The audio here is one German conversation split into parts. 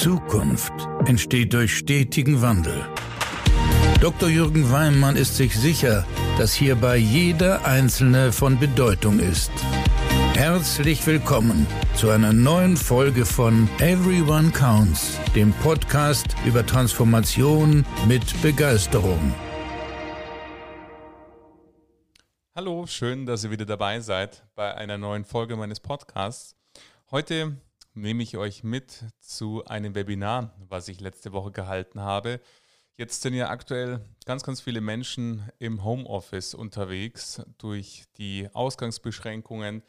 Zukunft entsteht durch stetigen Wandel. Dr. Jürgen Weimann ist sich sicher, dass hierbei jeder Einzelne von Bedeutung ist. Herzlich willkommen zu einer neuen Folge von Everyone Counts, dem Podcast über Transformation mit Begeisterung. Hallo, schön, dass ihr wieder dabei seid bei einer neuen Folge meines Podcasts. Heute nehme ich euch mit zu einem Webinar, was ich letzte Woche gehalten habe. Jetzt sind ja aktuell ganz, ganz viele Menschen im Homeoffice unterwegs durch die Ausgangsbeschränkungen,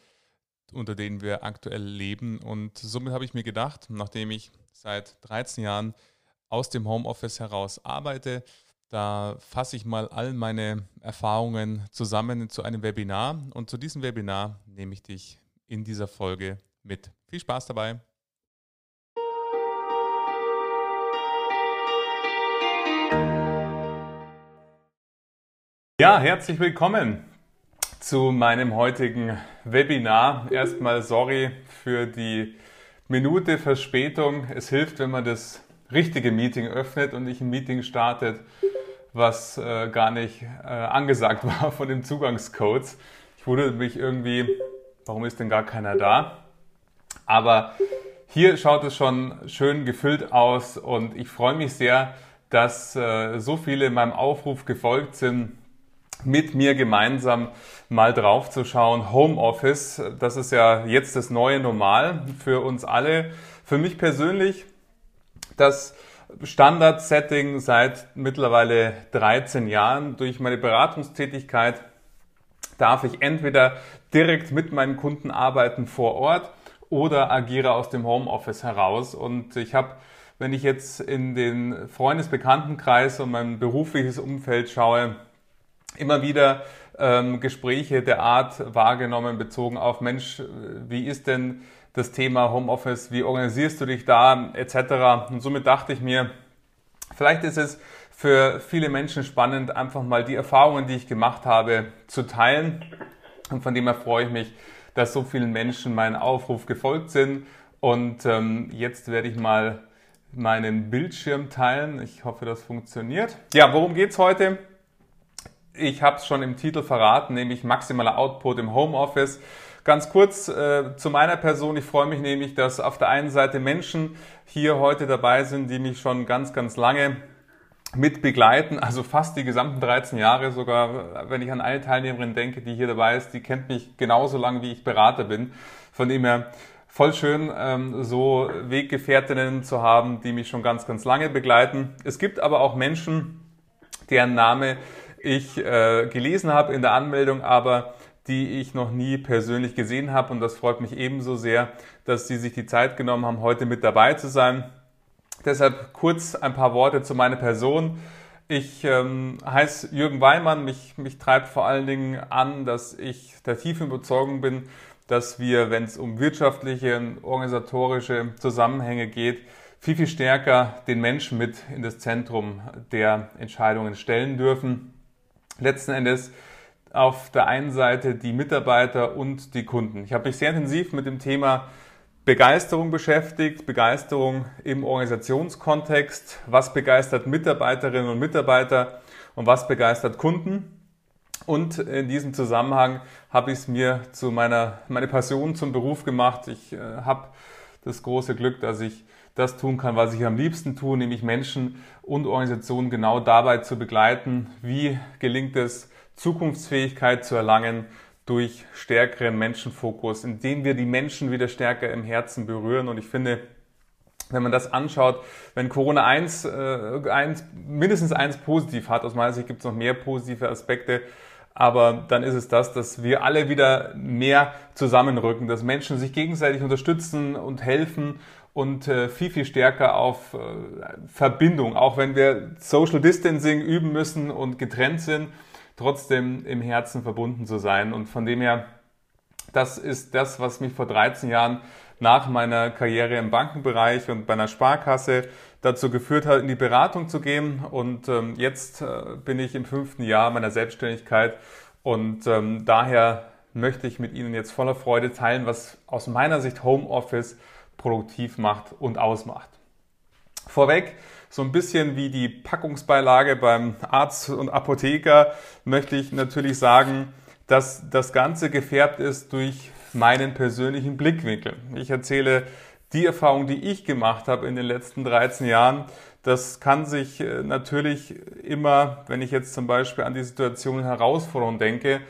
unter denen wir aktuell leben. Und somit habe ich mir gedacht, nachdem ich seit 13 Jahren aus dem Homeoffice heraus arbeite, da fasse ich mal all meine Erfahrungen zusammen zu einem Webinar. Und zu diesem Webinar nehme ich dich in dieser Folge mit. Viel Spaß dabei! Ja, herzlich willkommen zu meinem heutigen Webinar. Erstmal sorry für die Minute Verspätung. Es hilft, wenn man das richtige Meeting öffnet und nicht ein Meeting startet, was äh, gar nicht äh, angesagt war von den Zugangscodes. Ich wunderte mich irgendwie, warum ist denn gar keiner da? Aber hier schaut es schon schön gefüllt aus und ich freue mich sehr, dass äh, so viele meinem Aufruf gefolgt sind, mit mir gemeinsam mal drauf zu schauen. Homeoffice, das ist ja jetzt das neue Normal für uns alle. Für mich persönlich das Standard-Setting seit mittlerweile 13 Jahren. Durch meine Beratungstätigkeit darf ich entweder direkt mit meinen Kunden arbeiten vor Ort oder agiere aus dem Homeoffice heraus. Und ich habe, wenn ich jetzt in den Freundesbekanntenkreis und mein berufliches Umfeld schaue, immer wieder ähm, Gespräche der Art wahrgenommen, bezogen auf Mensch, wie ist denn das Thema Homeoffice, wie organisierst du dich da, etc. Und somit dachte ich mir, vielleicht ist es für viele Menschen spannend, einfach mal die Erfahrungen, die ich gemacht habe, zu teilen. Und von dem her freue ich mich, dass so vielen Menschen mein Aufruf gefolgt sind. Und ähm, jetzt werde ich mal meinen Bildschirm teilen. Ich hoffe, das funktioniert. Ja, worum geht's heute? Ich habe es schon im Titel verraten, nämlich maximaler Output im Homeoffice. Ganz kurz äh, zu meiner Person. Ich freue mich nämlich, dass auf der einen Seite Menschen hier heute dabei sind, die mich schon ganz, ganz lange mit begleiten, also fast die gesamten 13 Jahre sogar, wenn ich an eine Teilnehmerin denke, die hier dabei ist, die kennt mich genauso lange, wie ich Berater bin. Von dem her voll schön, ähm, so Weggefährtinnen zu haben, die mich schon ganz, ganz lange begleiten. Es gibt aber auch Menschen, deren Name ich äh, gelesen habe in der Anmeldung, aber die ich noch nie persönlich gesehen habe. Und das freut mich ebenso sehr, dass Sie sich die Zeit genommen haben, heute mit dabei zu sein. Deshalb kurz ein paar Worte zu meiner Person. Ich ähm, heiße Jürgen Weimann. Mich, mich treibt vor allen Dingen an, dass ich der tiefen Überzeugung bin, dass wir, wenn es um wirtschaftliche und organisatorische Zusammenhänge geht, viel, viel stärker den Menschen mit in das Zentrum der Entscheidungen stellen dürfen. Letzten Endes auf der einen Seite die Mitarbeiter und die Kunden. Ich habe mich sehr intensiv mit dem Thema Begeisterung beschäftigt, Begeisterung im Organisationskontext, was begeistert Mitarbeiterinnen und Mitarbeiter und was begeistert Kunden. Und in diesem Zusammenhang habe ich es mir zu meiner meine Passion zum Beruf gemacht. Ich äh, habe das große Glück, dass ich das tun kann, was ich am liebsten tue, nämlich Menschen und Organisationen genau dabei zu begleiten, wie gelingt es, Zukunftsfähigkeit zu erlangen durch stärkeren Menschenfokus, indem wir die Menschen wieder stärker im Herzen berühren. Und ich finde, wenn man das anschaut, wenn Corona eins, äh, eins, mindestens eins positiv hat, aus meiner Sicht gibt es noch mehr positive Aspekte, aber dann ist es das, dass wir alle wieder mehr zusammenrücken, dass Menschen sich gegenseitig unterstützen und helfen und äh, viel, viel stärker auf äh, Verbindung, auch wenn wir Social Distancing üben müssen und getrennt sind, trotzdem im Herzen verbunden zu sein. Und von dem her, das ist das, was mich vor 13 Jahren nach meiner Karriere im Bankenbereich und bei einer Sparkasse dazu geführt hat, in die Beratung zu gehen. Und ähm, jetzt äh, bin ich im fünften Jahr meiner Selbstständigkeit und ähm, daher möchte ich mit Ihnen jetzt voller Freude teilen, was aus meiner Sicht Homeoffice produktiv macht und ausmacht. Vorweg, so ein bisschen wie die Packungsbeilage beim Arzt und Apotheker, möchte ich natürlich sagen, dass das Ganze gefärbt ist durch meinen persönlichen Blickwinkel. Ich erzähle die Erfahrung, die ich gemacht habe in den letzten 13 Jahren. Das kann sich äh, natürlich immer, wenn ich jetzt zum Beispiel an die Situation Herausforderung denke,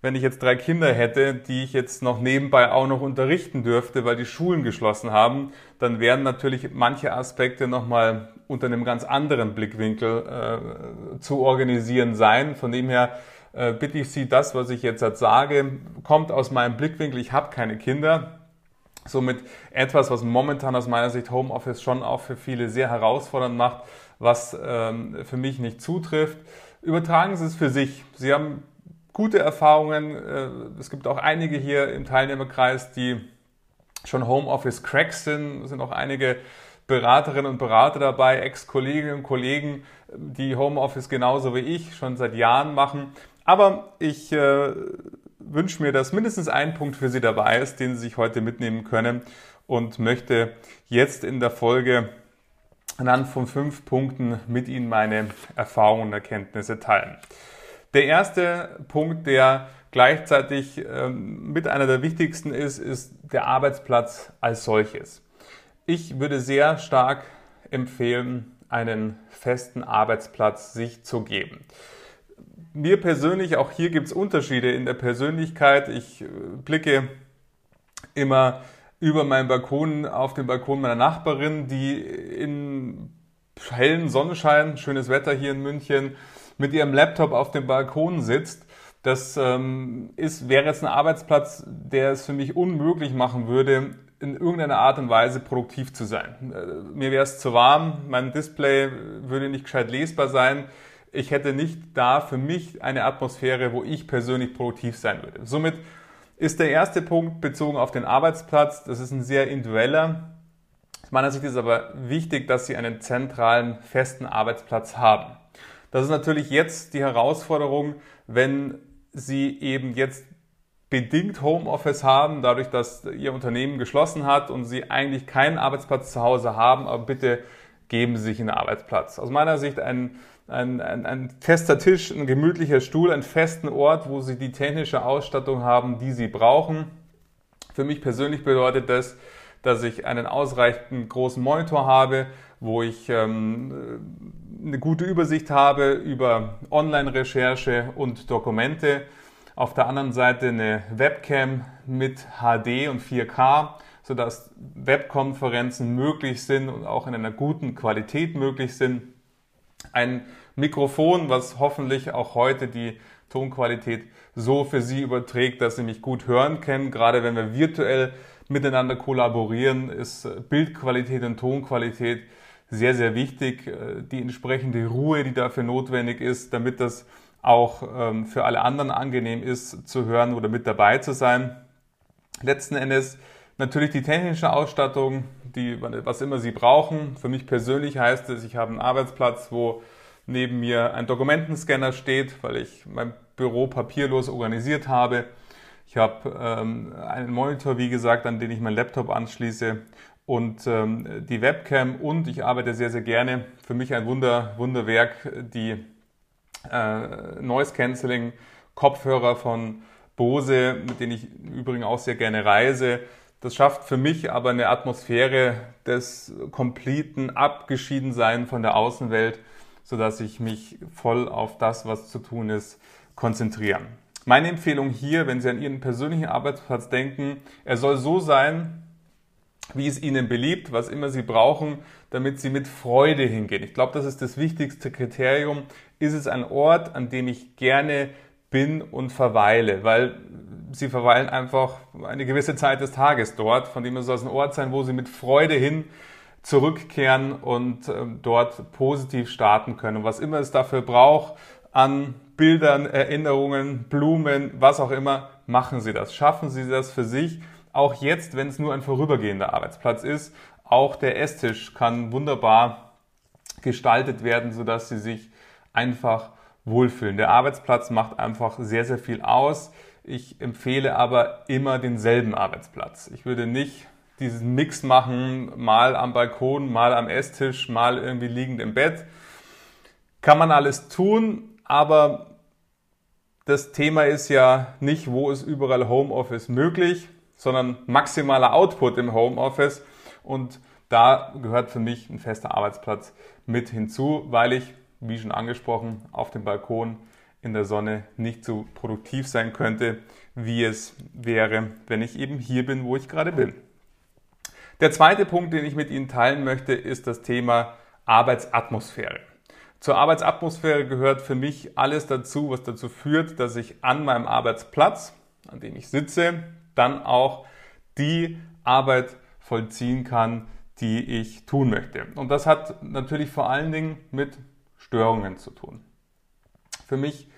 wenn ich jetzt drei Kinder hätte, die ich jetzt noch nebenbei auch noch unterrichten dürfte, weil die Schulen geschlossen haben, dann wären natürlich manche Aspekte nochmal unter einem ganz anderen Blickwinkel äh, zu organisieren sein. Von dem her äh, bitte ich Sie, das, was ich jetzt sage, kommt aus meinem Blickwinkel. Ich habe keine Kinder. Somit etwas, was momentan aus meiner Sicht Homeoffice schon auch für viele sehr herausfordernd macht, was ähm, für mich nicht zutrifft. Übertragen Sie es für sich. Sie haben gute Erfahrungen. Äh, es gibt auch einige hier im Teilnehmerkreis, die schon Homeoffice-Cracks sind. Sind auch einige Beraterinnen und Berater dabei, Ex-Kolleginnen und Kollegen, die Homeoffice genauso wie ich schon seit Jahren machen. Aber ich äh, wünsche mir, dass mindestens ein Punkt für Sie dabei ist, den Sie sich heute mitnehmen können und möchte jetzt in der Folge anhand von fünf Punkten mit Ihnen meine Erfahrungen und Erkenntnisse teilen. Der erste Punkt, der gleichzeitig ähm, mit einer der wichtigsten ist, ist der Arbeitsplatz als solches. Ich würde sehr stark empfehlen, einen festen Arbeitsplatz sich zu geben. Mir persönlich, auch hier gibt es Unterschiede in der Persönlichkeit. Ich äh, blicke immer über meinen Balkon auf den Balkon meiner Nachbarin, die in hellen Sonnenschein, schönes Wetter hier in München, mit ihrem Laptop auf dem Balkon sitzt. Das ähm, ist, wäre jetzt ein Arbeitsplatz, der es für mich unmöglich machen würde, in irgendeiner Art und Weise produktiv zu sein. Äh, mir wäre es zu warm, mein Display würde nicht gescheit lesbar sein. Ich hätte nicht da für mich eine Atmosphäre, wo ich persönlich produktiv sein würde. Somit ist der erste Punkt bezogen auf den Arbeitsplatz. Das ist ein sehr individueller. Aus meiner Sicht ist aber wichtig, dass Sie einen zentralen, festen Arbeitsplatz haben. Das ist natürlich jetzt die Herausforderung, wenn Sie eben jetzt bedingt Homeoffice haben, dadurch, dass Ihr Unternehmen geschlossen hat und Sie eigentlich keinen Arbeitsplatz zu Hause haben, aber bitte geben Sie sich einen Arbeitsplatz. Aus meiner Sicht ein, ein, ein, ein fester Tisch, ein gemütlicher Stuhl, einen festen Ort, wo Sie die technische Ausstattung haben, die Sie brauchen. Für mich persönlich bedeutet das, dass ich einen ausreichend großen Monitor habe, wo ich ähm, eine gute Übersicht habe über Online-Recherche und Dokumente auf der anderen Seite eine Webcam mit HD und 4K, sodass Webkonferenzen möglich sind und auch in einer guten Qualität möglich sind. Ein Mikrofon, was hoffentlich auch heute die Tonqualität so für Sie überträgt, dass Sie mich gut hören können. Gerade wenn wir virtuell miteinander kollaborieren, ist Bildqualität und Tonqualität sehr, sehr wichtig. Die entsprechende Ruhe, die dafür notwendig ist, damit das auch ähm, für alle anderen angenehm ist zu hören oder mit dabei zu sein. Letzten Endes natürlich die technische Ausstattung, die, was immer Sie brauchen. Für mich persönlich heißt es, ich habe einen Arbeitsplatz, wo neben mir ein Dokumentenscanner steht, weil ich mein Büro papierlos organisiert habe. Ich habe ähm, einen Monitor, wie gesagt, an den ich meinen Laptop anschließe und ähm, die Webcam und ich arbeite sehr, sehr gerne. Für mich ein Wunder, Wunderwerk, die äh, Noise Cancelling Kopfhörer von Bose, mit denen ich übrigens auch sehr gerne reise. Das schafft für mich aber eine Atmosphäre des kompletten Abgeschiedensein von der Außenwelt, sodass ich mich voll auf das, was zu tun ist, konzentriere. Meine Empfehlung hier, wenn Sie an Ihren persönlichen Arbeitsplatz denken, er soll so sein, wie es Ihnen beliebt, was immer Sie brauchen, damit Sie mit Freude hingehen. Ich glaube, das ist das wichtigste Kriterium. Ist es ein Ort, an dem ich gerne bin und verweile, weil Sie verweilen einfach eine gewisse Zeit des Tages dort, von dem es soll es ein Ort sein, wo Sie mit Freude hin zurückkehren und äh, dort positiv starten können. Und was immer es dafür braucht, an Bildern, Erinnerungen, Blumen, was auch immer, machen Sie das. Schaffen Sie das für sich auch jetzt, wenn es nur ein vorübergehender Arbeitsplatz ist, auch der Esstisch kann wunderbar gestaltet werden, sodass Sie sich einfach wohlfühlen. Der Arbeitsplatz macht einfach sehr, sehr viel aus. Ich empfehle aber immer denselben Arbeitsplatz. Ich würde nicht diesen Mix machen, mal am Balkon, mal am Esstisch, mal irgendwie liegend im Bett. Kann man alles tun, aber das Thema ist ja nicht, wo ist überall Homeoffice möglich, sondern maximaler Output im Homeoffice. Und da gehört für mich ein fester Arbeitsplatz mit hinzu, weil ich, wie schon angesprochen, auf dem Balkon in der Sonne nicht so produktiv sein könnte, wie es wäre, wenn ich eben hier bin, wo ich gerade bin. Der zweite Punkt, den ich mit Ihnen teilen möchte, ist das Thema Arbeitsatmosphäre. Zur Arbeitsatmosphäre gehört für mich alles dazu, was dazu führt, dass ich an meinem Arbeitsplatz, an dem ich sitze, dann auch die Arbeit vollziehen kann, die ich tun möchte. Und das hat natürlich vor allen Dingen mit Störungen zu tun. Für mich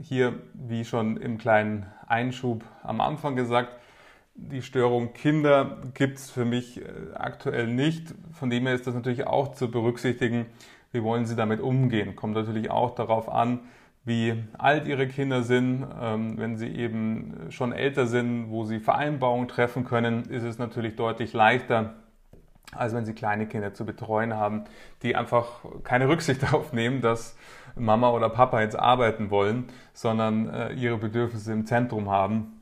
hier, wie schon im kleinen Einschub am Anfang gesagt, die Störung Kinder gibt es für mich äh, aktuell nicht. Von dem her ist das natürlich auch zu berücksichtigen. Wie wollen Sie damit umgehen? Kommt natürlich auch darauf an, wie alt Ihre Kinder sind. Ähm, wenn sie eben schon älter sind, wo Sie Vereinbarungen treffen können, ist es natürlich deutlich leichter, als wenn Sie kleine Kinder zu betreuen haben, die einfach keine Rücksicht darauf nehmen, dass Mama oder Papa jetzt arbeiten wollen, sondern äh, ihre Bedürfnisse im Zentrum haben.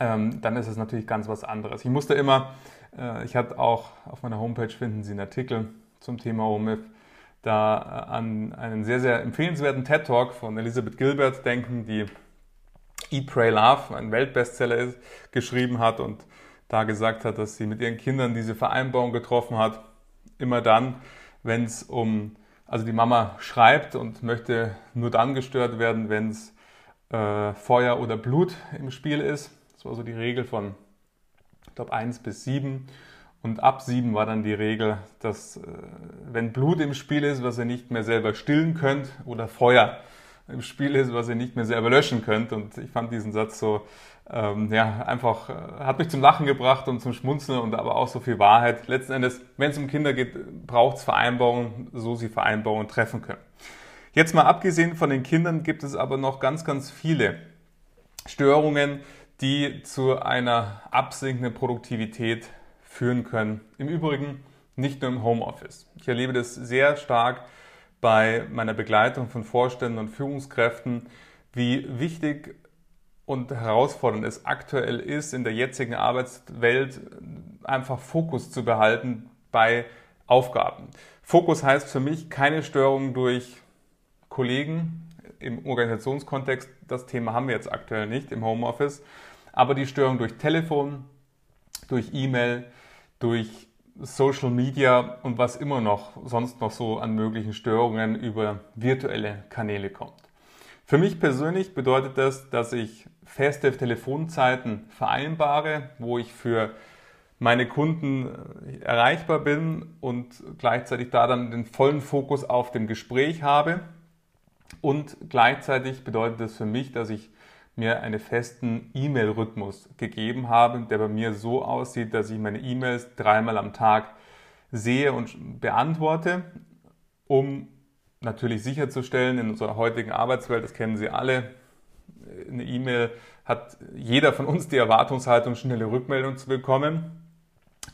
Ähm, dann ist es natürlich ganz was anderes. Ich musste immer, äh, ich hatte auch auf meiner Homepage finden Sie einen Artikel zum Thema OMIF, da äh, an einen sehr, sehr empfehlenswerten TED Talk von Elisabeth Gilbert denken, die Eat, Pray, Love, ein Weltbestseller ist, geschrieben hat und da gesagt hat, dass sie mit ihren Kindern diese Vereinbarung getroffen hat. Immer dann, wenn es um, also die Mama schreibt und möchte nur dann gestört werden, wenn es äh, Feuer oder Blut im Spiel ist. Das war so die Regel von, glaube, 1 bis 7. Und ab 7 war dann die Regel, dass äh, wenn Blut im Spiel ist, was ihr nicht mehr selber stillen könnt, oder Feuer im Spiel ist, was ihr nicht mehr selber löschen könnt. Und ich fand diesen Satz so ähm, ja, einfach, äh, hat mich zum Lachen gebracht und zum Schmunzeln und aber auch so viel Wahrheit. Letzten Endes, wenn es um Kinder geht, braucht es Vereinbarungen, so sie Vereinbarungen treffen können. Jetzt mal abgesehen von den Kindern gibt es aber noch ganz, ganz viele Störungen, die zu einer absinkenden Produktivität führen können. Im Übrigen nicht nur im Homeoffice. Ich erlebe das sehr stark bei meiner Begleitung von Vorständen und Führungskräften, wie wichtig und herausfordernd es aktuell ist, in der jetzigen Arbeitswelt einfach Fokus zu behalten bei Aufgaben. Fokus heißt für mich keine Störung durch Kollegen im Organisationskontext. Das Thema haben wir jetzt aktuell nicht im Homeoffice. Aber die Störung durch Telefon, durch E-Mail, durch Social Media und was immer noch sonst noch so an möglichen Störungen über virtuelle Kanäle kommt. Für mich persönlich bedeutet das, dass ich feste Telefonzeiten vereinbare, wo ich für meine Kunden äh, erreichbar bin und gleichzeitig da dann den vollen Fokus auf dem Gespräch habe. Und gleichzeitig bedeutet das für mich, dass ich mir einen festen E-Mail-Rhythmus gegeben habe, der bei mir so aussieht, dass ich meine E-Mails dreimal am Tag sehe und beantworte, um natürlich sicherzustellen in unserer heutigen Arbeitswelt, das kennen Sie alle, eine E-Mail hat jeder von uns die Erwartungshaltung, schnelle Rückmeldung zu bekommen.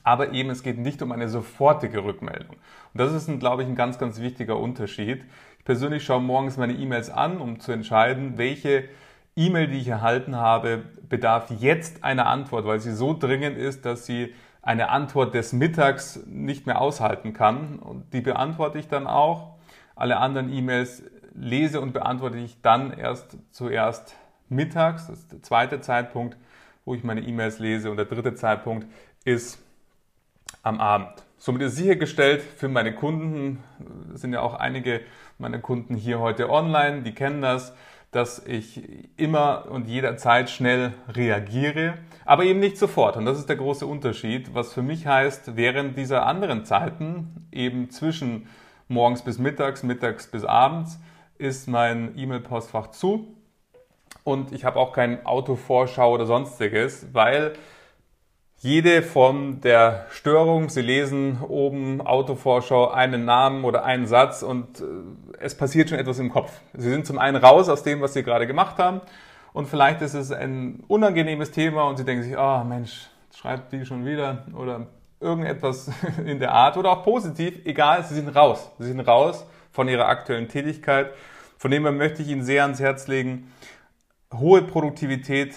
Aber eben, es geht nicht um eine sofortige Rückmeldung. Und das ist, ein, glaube ich, ein ganz, ganz wichtiger Unterschied. Ich persönlich schaue morgens meine E-Mails an, um zu entscheiden, welche E-Mail, die ich erhalten habe, bedarf jetzt einer Antwort, weil sie so dringend ist, dass sie eine Antwort des Mittags nicht mehr aushalten kann. Und die beantworte ich dann auch. Alle anderen E-Mails lese und beantworte ich dann erst zuerst mittags. Das ist der zweite Zeitpunkt, wo ich meine E-Mails lese. Und der dritte Zeitpunkt ist am Abend. Somit ist sichergestellt für meine Kunden, sind ja auch einige meiner Kunden hier heute online, die kennen das, dass ich immer und jederzeit schnell reagiere, aber eben nicht sofort. Und das ist der große Unterschied, was für mich heißt, während dieser anderen Zeiten, eben zwischen morgens bis mittags, mittags bis abends, ist mein E-Mail-Postfach zu und ich habe auch kein Autovorschau oder sonstiges, weil jede Form der Störung, Sie lesen oben Autovorschau einen Namen oder einen Satz und äh, es passiert schon etwas im Kopf. Sie sind zum einen raus aus dem, was Sie gerade gemacht haben und vielleicht ist es ein unangenehmes Thema und Sie denken sich, oh Mensch, schreibt die schon wieder oder irgendetwas in der Art oder auch positiv, egal, sie sind raus. Sie sind raus von ihrer aktuellen Tätigkeit. Von dem her möchte ich Ihnen sehr ans Herz legen, hohe Produktivität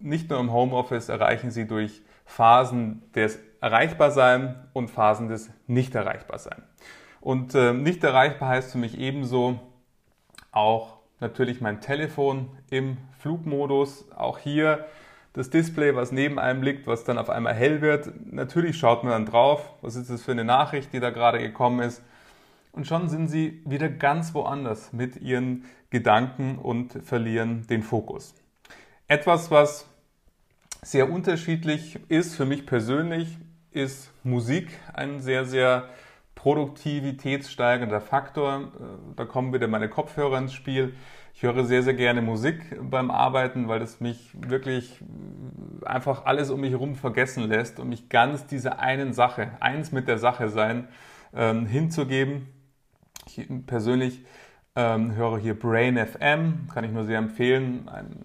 nicht nur im Homeoffice erreichen Sie durch Phasen des Erreichbarsein und Phasen des Nicht-Erreichbarsein. Und äh, nicht erreichbar heißt für mich ebenso auch natürlich mein Telefon im Flugmodus. Auch hier das Display, was neben einem liegt, was dann auf einmal hell wird. Natürlich schaut man dann drauf, was ist das für eine Nachricht, die da gerade gekommen ist. Und schon sind sie wieder ganz woanders mit ihren Gedanken und verlieren den Fokus. Etwas, was sehr unterschiedlich ist für mich persönlich, ist Musik ein sehr, sehr produktivitätssteigernder Faktor. Äh, da kommen wieder meine Kopfhörer ins Spiel. Ich höre sehr, sehr gerne Musik beim Arbeiten, weil es mich wirklich einfach alles um mich herum vergessen lässt und mich ganz dieser einen Sache, eins mit der Sache sein, ähm, hinzugeben. Ich persönlich ähm, höre hier Brain FM, kann ich nur sehr empfehlen. Ein,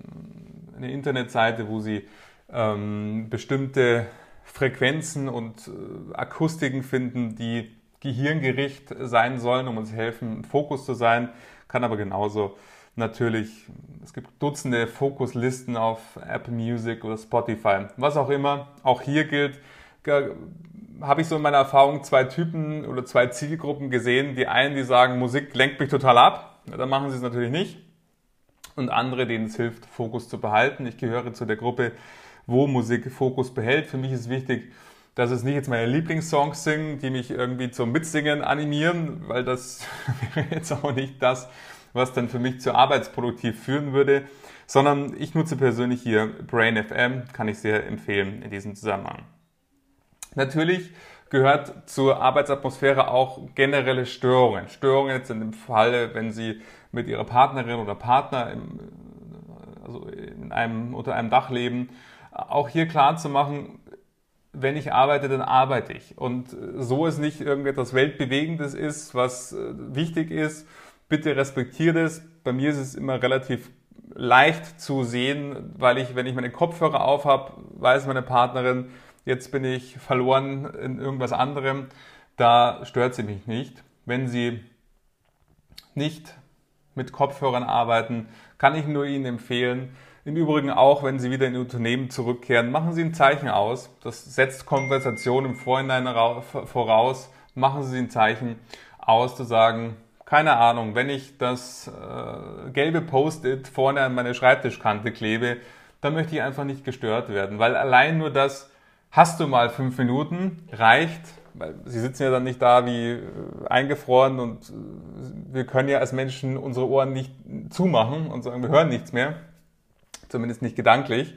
eine Internetseite, wo Sie ähm, bestimmte Frequenzen und äh, Akustiken finden, die Gehirngericht sein sollen, um uns helfen, Fokus zu sein, kann aber genauso natürlich, es gibt Dutzende Fokuslisten auf Apple Music oder Spotify, was auch immer. Auch hier gilt, habe ich so in meiner Erfahrung zwei Typen oder zwei Zielgruppen gesehen. Die einen, die sagen, Musik lenkt mich total ab, dann machen sie es natürlich nicht. Und andere, denen es hilft, Fokus zu behalten. Ich gehöre zu der Gruppe, wo Musik Fokus behält. Für mich ist wichtig, dass es nicht jetzt meine Lieblingssongs sind, die mich irgendwie zum Mitsingen animieren, weil das wäre jetzt auch nicht das, was dann für mich zu arbeitsproduktiv führen würde, sondern ich nutze persönlich hier Brain FM, kann ich sehr empfehlen in diesem Zusammenhang. Natürlich gehört zur Arbeitsatmosphäre auch generelle Störungen. Störungen in dem Falle, wenn Sie mit Ihrer Partnerin oder Partner im, also in einem, unter einem Dach leben, auch hier klar zu machen, wenn ich arbeite, dann arbeite ich. Und so es nicht irgendetwas Weltbewegendes ist, was äh, wichtig ist, bitte respektiert es. Bei mir ist es immer relativ leicht zu sehen, weil ich, wenn ich meine Kopfhörer auf habe, weiß meine Partnerin, jetzt bin ich verloren in irgendwas anderem. Da stört sie mich nicht. Wenn sie nicht mit Kopfhörern arbeiten, kann ich nur Ihnen empfehlen, im Übrigen auch, wenn Sie wieder in Ihr Unternehmen zurückkehren, machen Sie ein Zeichen aus. Das setzt Konversation im Vorhinein voraus. Machen Sie ein Zeichen aus, zu sagen, keine Ahnung, wenn ich das äh, gelbe Post-it vorne an meine Schreibtischkante klebe, dann möchte ich einfach nicht gestört werden, weil allein nur das, hast du mal fünf Minuten, reicht, weil sie sitzen ja dann nicht da wie äh, eingefroren und äh, wir können ja als Menschen unsere Ohren nicht zumachen und sagen, wir hören nichts mehr zumindest nicht gedanklich,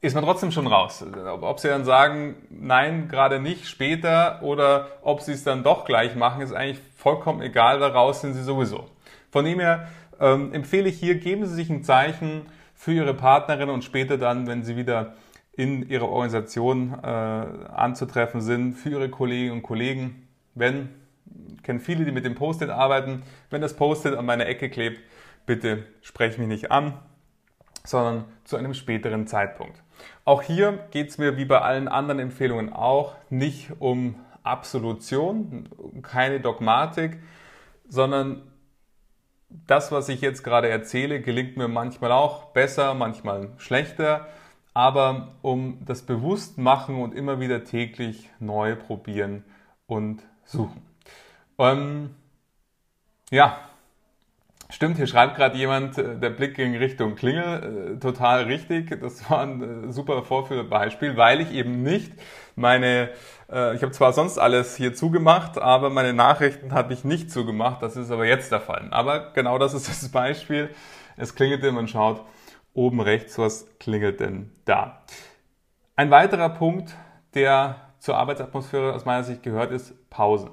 ist man trotzdem schon raus. Ob sie dann sagen, nein, gerade nicht, später oder ob sie es dann doch gleich machen, ist eigentlich vollkommen egal, weil raus sind sie sowieso. Von dem her ähm, empfehle ich hier, geben Sie sich ein Zeichen für Ihre Partnerin und später dann, wenn Sie wieder in Ihrer Organisation äh, anzutreffen sind, für Ihre Kolleginnen und Kollegen. Wenn, ich kenne viele, die mit dem Post-it arbeiten, wenn das Post-it an meiner Ecke klebt, bitte spreche mich nicht an, sondern zu einem späteren Zeitpunkt. Auch hier geht es mir wie bei allen anderen Empfehlungen auch nicht um Absolution, keine Dogmatik, sondern das, was ich jetzt gerade erzähle, gelingt mir manchmal auch besser, manchmal schlechter, aber um das Bewusstmachen und immer wieder täglich neu probieren und suchen. Ähm, ja, Stimmt, hier schreibt gerade jemand, äh, der Blick ging Richtung Klingel, äh, total richtig. Das war ein äh, super Vorführbeispiel, weil ich eben nicht meine, ich habe zwar sonst alles hier zugemacht, aber meine Nachrichten habe ich nicht zugemacht. Das ist aber jetzt der Fall. Aber genau das ist das Beispiel. Es klingelte, man schaut oben rechts, was klingelt denn da. Ein weiterer Punkt, der zur Arbeitsatmosphäre aus meiner Sicht gehört, ist Pausen.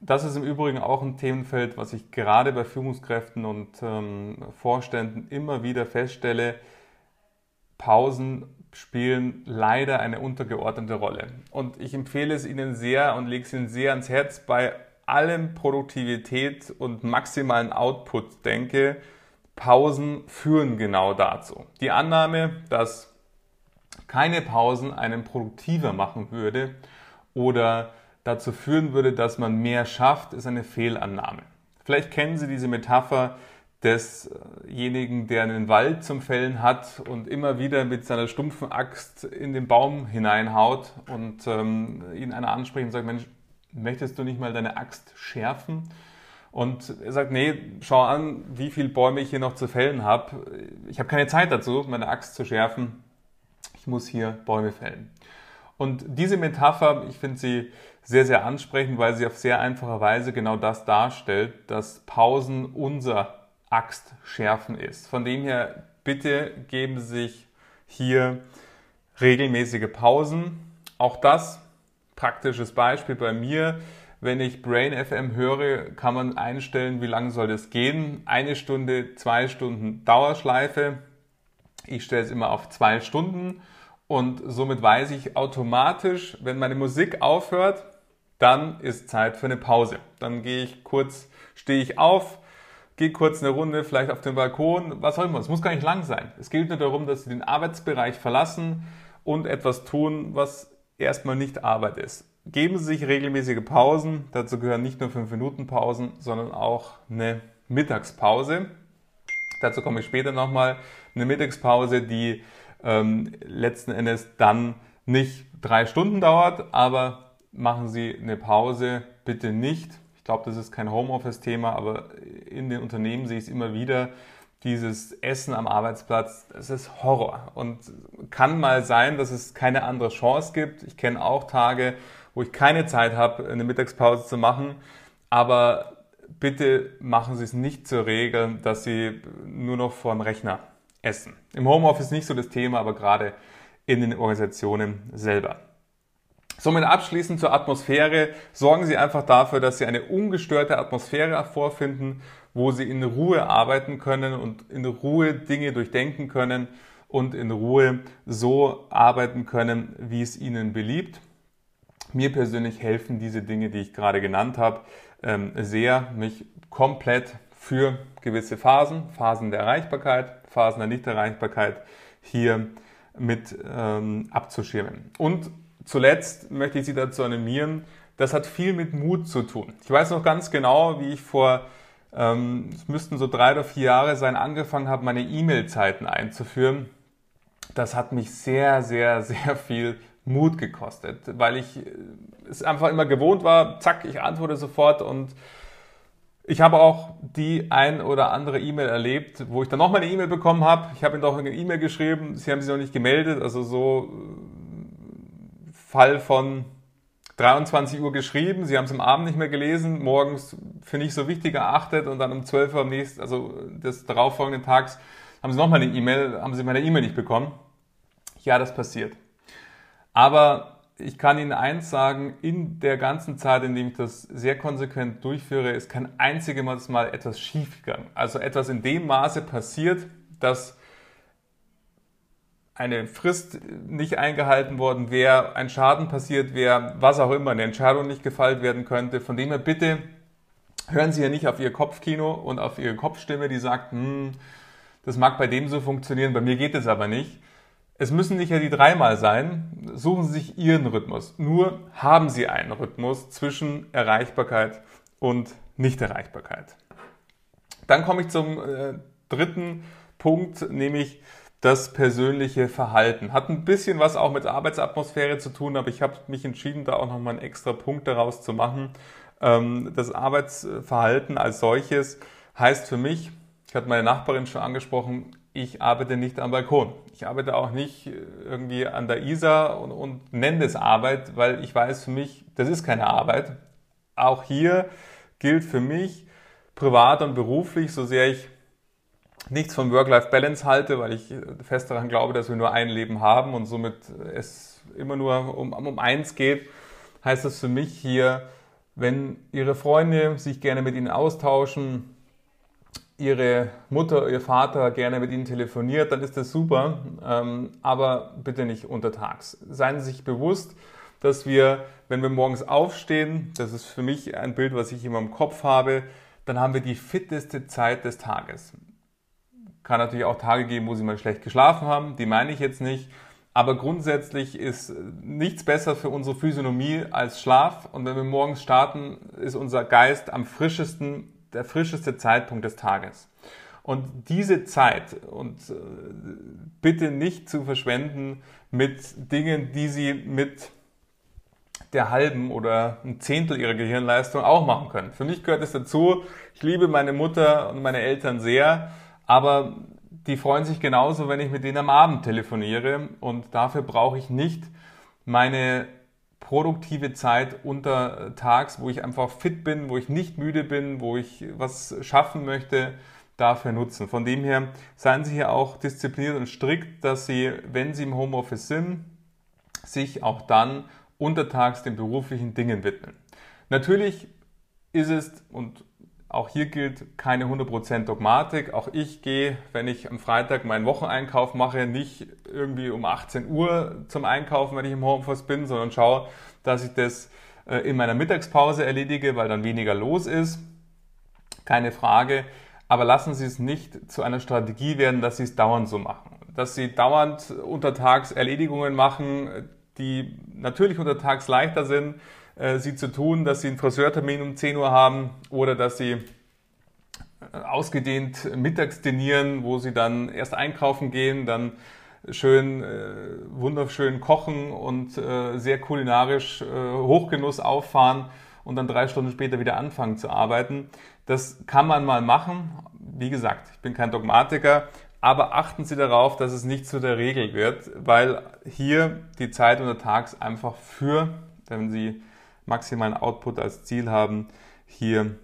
Das ist im Übrigen auch ein Themenfeld, was ich gerade bei Führungskräften und ähm, Vorständen immer wieder feststelle. Pausen spielen leider eine untergeordnete Rolle. Und ich empfehle es Ihnen sehr und lege es Ihnen sehr ans Herz, bei allem Produktivität und maximalen Output denke, Pausen führen genau dazu. Die Annahme, dass keine Pausen einen produktiver machen würde oder dazu führen würde, dass man mehr schafft, ist eine Fehlannahme. Vielleicht kennen Sie diese Metapher desjenigen, der einen Wald zum Fällen hat und immer wieder mit seiner stumpfen Axt in den Baum hineinhaut und ähm, ihn einer anspricht und sagt, Mensch, möchtest du nicht mal deine Axt schärfen? Und er sagt, nee, schau an, wie viele Bäume ich hier noch zu fällen habe. Ich habe keine Zeit dazu, meine Axt zu schärfen. Ich muss hier Bäume fällen. Und diese Metapher, ich finde sie sehr, sehr ansprechend, weil sie auf sehr einfache Weise genau das darstellt, dass Pausen unser Axtschärfen ist. Von dem her, bitte geben Sie sich hier regelmäßige Pausen. Auch das, praktisches Beispiel bei mir, wenn ich Brain FM höre, kann man einstellen, wie lange soll das gehen. Eine Stunde, zwei Stunden Dauerschleife. Ich stelle es immer auf zwei Stunden und somit weiß ich automatisch, wenn meine Musik aufhört, dann ist Zeit für eine Pause. Dann gehe ich kurz, stehe ich auf, gehe kurz eine Runde, vielleicht auf den Balkon, was auch immer. Es muss gar nicht lang sein. Es geht nur darum, dass Sie den Arbeitsbereich verlassen und etwas tun, was erstmal nicht Arbeit ist. Geben Sie sich regelmäßige Pausen. Dazu gehören nicht nur 5 Minuten Pausen, sondern auch eine Mittagspause. Dazu komme ich später nochmal. Eine Mittagspause, die ähm, letzten Endes dann nicht drei Stunden dauert, aber machen Sie eine Pause bitte nicht. Ich glaube, das ist kein Homeoffice-Thema, aber in den Unternehmen sehe ich es immer wieder. Dieses Essen am Arbeitsplatz, das ist Horror. Und kann mal sein, dass es keine andere Chance gibt. Ich kenne auch Tage, wo ich keine Zeit habe, eine Mittagspause zu machen. Aber bitte machen Sie es nicht zur Regel, dass Sie nur noch vor dem Rechner essen. Im Homeoffice nicht so das Thema, aber gerade in den Organisationen selber. Somit abschließend zur Atmosphäre. Sorgen Sie einfach dafür, dass Sie eine ungestörte Atmosphäre vorfinden, wo Sie in Ruhe arbeiten können und in Ruhe Dinge durchdenken können und in Ruhe so arbeiten können, wie es Ihnen beliebt. Mir persönlich helfen diese Dinge, die ich gerade genannt habe, ähm, sehr, mich komplett für gewisse Phasen, Phasen der Erreichbarkeit, Phasen der Nichterreichbarkeit hier mit ähm, abzuschirmen. Und zuletzt möchte ich Sie dazu animieren, das hat viel mit Mut zu tun. Ich weiß noch ganz genau, wie ich vor, ähm, es müssten so drei oder vier Jahre sein, angefangen habe, meine E-Mail-Zeiten einzuführen. Das hat mich sehr, sehr, sehr viel Mut gekostet, weil ich äh, es einfach immer gewohnt war, zack, ich antworte sofort und ich habe auch die ein oder andere E-Mail erlebt, wo ich dann noch mal eine E-Mail bekommen habe. Ich habe Ihnen doch eine E-Mail geschrieben, Sie haben sich noch nicht gemeldet, also so äh, Fall von 23 Uhr geschrieben, Sie haben es am Abend nicht mehr gelesen, morgens für nicht so wichtig erachtet und dann um 12 Uhr am nächsten, also des darauffolgenden Tags, haben Sie noch mal eine E-Mail, haben Sie meine E-Mail nicht bekommen. Ja, das passiert. Aber ich kann Ihnen eins sagen, in der ganzen Zeit, in dem ich das sehr konsequent durchführe, ist kein einziges Mal etwas schiefgegangen. Also etwas in dem Maße passiert, dass eine Frist nicht eingehalten worden wäre, ein Schaden passiert wäre, was auch immer, eine Entscheidung nicht gefällt werden könnte. Von dem her bitte hören Sie ja nicht auf Ihr Kopfkino und auf Ihre Kopfstimme, die sagt, hm, das mag bei dem so funktionieren, bei mir geht es aber nicht es müssen nicht ja die dreimal sein. Suchen Sie sich Ihren Rhythmus. Nur haben Sie einen Rhythmus zwischen Erreichbarkeit und Nichterreichbarkeit. Dann komme ich zum äh, dritten Punkt, nämlich das persönliche Verhalten. Hat ein bisschen was auch mit Arbeitsatmosphäre zu tun, aber ich habe mich entschieden, da auch nochmal einen extra Punkt daraus zu machen. Ähm, das Arbeitsverhalten als solches heißt für mich, ich hatte meine Nachbarin schon angesprochen, ich arbeite nicht am Balkon. Ich arbeite auch nicht irgendwie an der Isar und, und nenne das Arbeit, weil ich weiß für mich, das ist keine Arbeit. Auch hier gilt für mich, privat und beruflich, so sehr ich nichts von Work-Life-Balance halte, weil ich fest daran glaube, dass wir nur ein Leben haben und somit es immer nur um, um eins geht, heißt das für mich hier, wenn Ihre Freunde sich gerne mit Ihnen austauschen, Ihre Mutter, Ihr Vater gerne mit Ihnen telefoniert, dann ist das super, ähm, aber bitte nicht untertags. Seien Sie sich bewusst, dass wir, wenn wir morgens aufstehen, das ist für mich ein Bild, was ich immer im Kopf habe, dann haben wir die fitteste Zeit des Tages. Kann natürlich auch Tage geben, wo Sie mal schlecht geschlafen haben, die meine ich jetzt nicht, Aber grundsätzlich ist nichts besser für unsere Physiognomie als Schlaf. Und wenn wir morgens starten, ist unser Geist am frischesten, der frischeste Zeitpunkt des Tages. Und diese Zeit und äh, bitte nicht zu verschwenden mit Dingen, die Sie mit der halben oder ein Zehntel ihrer Gehirnleistung auch machen können. Für mich gehört es dazu. Ich liebe meine Mutter und meine Eltern sehr, aber die freuen sich genauso, wenn ich mit denen am Abend telefoniere und dafür brauche ich nicht meine produktive Zeit untertags, wo ich einfach fit bin, wo ich nicht müde bin, wo ich was schaffen möchte, dafür nutzen. Von dem her seien Sie hier auch diszipliniert und strikt, dass Sie, wenn Sie im Homeoffice sind, sich auch dann untertags den beruflichen Dingen widmen. Natürlich ist es, und auch hier gilt keine 100% Dogmatik. Auch ich gehe, wenn ich am Freitag meinen Wocheneinkauf mache, nicht irgendwie um 18 Uhr zum Einkaufen, wenn ich im Homeoffice bin, sondern schaue, dass ich das äh, in meiner Mittagspause erledige, weil dann weniger los ist. Keine Frage. Aber lassen Sie es nicht zu einer Strategie werden, dass Sie es dauernd so machen. Dass Sie dauernd untertags Erledigungen machen, die natürlich untertags leichter sind, äh, sie zu tun, dass sie einen Friseurtermin um 10 Uhr haben oder dass sie äh, ausgedehnt mittags dinieren, wo sie dann erst einkaufen gehen, dann schön, äh, wunderschön kochen und äh, sehr kulinarisch äh, Hochgenuss auffahren und dann drei Stunden später wieder anfangen zu arbeiten. Das kann man mal machen. Wie gesagt, ich bin kein Dogmatiker, aber achten Sie darauf, dass es nicht zu der Regel wird, weil hier die Zeit untertags einfach für, wenn Sie maximalen Output als Ziel haben, hier